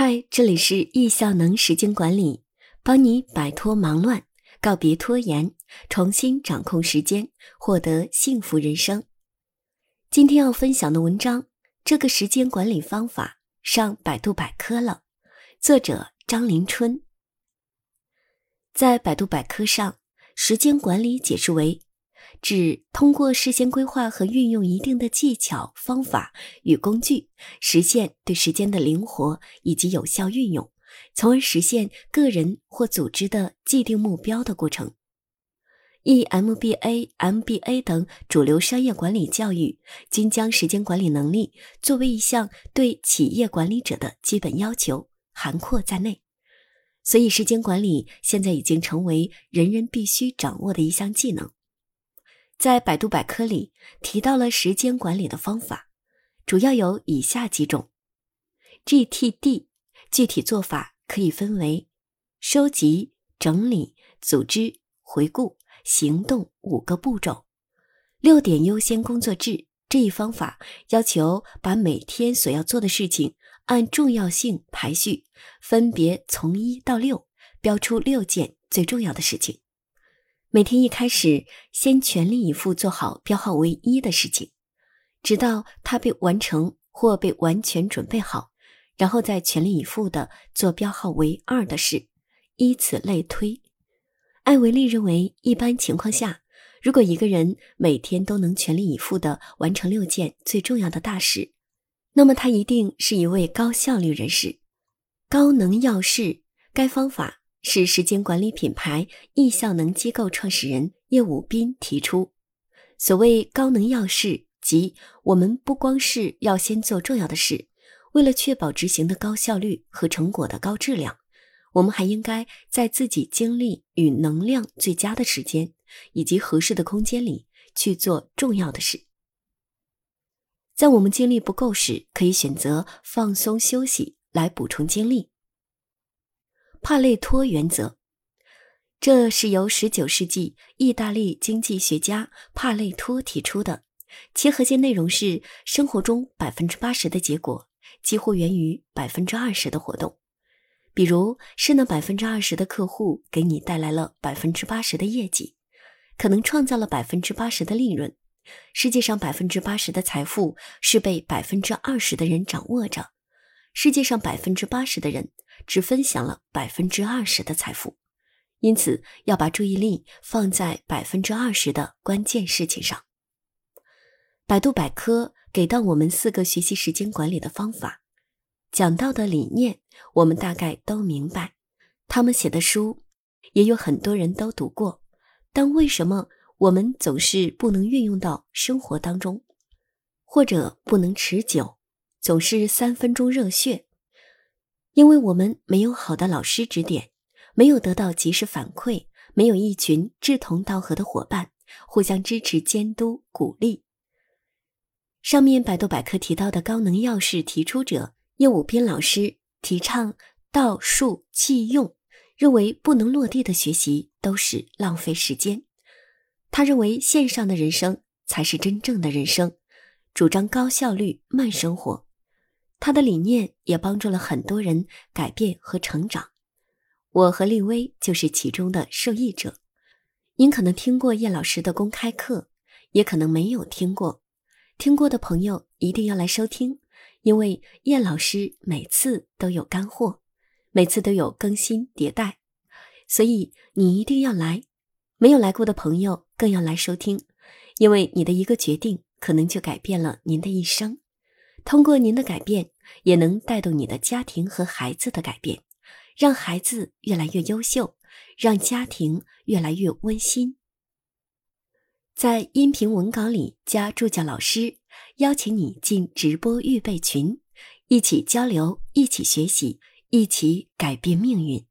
嗨，这里是易效能时间管理，帮你摆脱忙乱，告别拖延，重新掌控时间，获得幸福人生。今天要分享的文章，这个时间管理方法上百度百科了，作者张林春。在百度百科上，时间管理解释为。指通过事先规划和运用一定的技巧、方法与工具，实现对时间的灵活以及有效运用，从而实现个人或组织的既定目标的过程。EMBA、MBA 等主流商业管理教育均将时间管理能力作为一项对企业管理者的基本要求，涵括在内。所以，时间管理现在已经成为人人必须掌握的一项技能。在百度百科里提到了时间管理的方法，主要有以下几种：GTD，具体做法可以分为收集、整理、组织、回顾、行动五个步骤。六点优先工作制这一方法要求把每天所要做的事情按重要性排序，分别从一到六，标出六件最重要的事情。每天一开始，先全力以赴做好标号为一的事情，直到它被完成或被完全准备好，然后再全力以赴的做标号为二的事，以此类推。艾维利认为，一般情况下，如果一个人每天都能全力以赴的完成六件最重要的大事，那么他一定是一位高效率人士。高能要事，该方法。是时间管理品牌易效能机构创始人叶武斌提出。所谓高能要事，即我们不光是要先做重要的事，为了确保执行的高效率和成果的高质量，我们还应该在自己精力与能量最佳的时间以及合适的空间里去做重要的事。在我们精力不够时，可以选择放松休息来补充精力。帕累托原则，这是由十九世纪意大利经济学家帕累托提出的。其核心内容是：生活中百分之八十的结果几乎源于百分之二十的活动。比如，是那百分之二十的客户给你带来了百分之八十的业绩，可能创造了百分之八十的利润。世界上百分之八十的财富是被百分之二十的人掌握着。世界上百分之八十的人。只分享了百分之二十的财富，因此要把注意力放在百分之二十的关键事情上。百度百科给到我们四个学习时间管理的方法，讲到的理念我们大概都明白，他们写的书也有很多人都读过，但为什么我们总是不能运用到生活当中，或者不能持久，总是三分钟热血？因为我们没有好的老师指点，没有得到及时反馈，没有一群志同道合的伙伴互相支持、监督、鼓励。上面百度百科提到的高能要事提出者叶武斌老师提倡道术器用，认为不能落地的学习都是浪费时间。他认为线上的人生才是真正的人生，主张高效率慢生活。他的理念也帮助了很多人改变和成长，我和丽薇就是其中的受益者。您可能听过叶老师的公开课，也可能没有听过。听过的朋友一定要来收听，因为叶老师每次都有干货，每次都有更新迭代，所以你一定要来。没有来过的朋友更要来收听，因为你的一个决定可能就改变了您的一生。通过您的改变，也能带动你的家庭和孩子的改变，让孩子越来越优秀，让家庭越来越温馨。在音频文稿里加助教老师，邀请你进直播预备群，一起交流，一起学习，一起改变命运。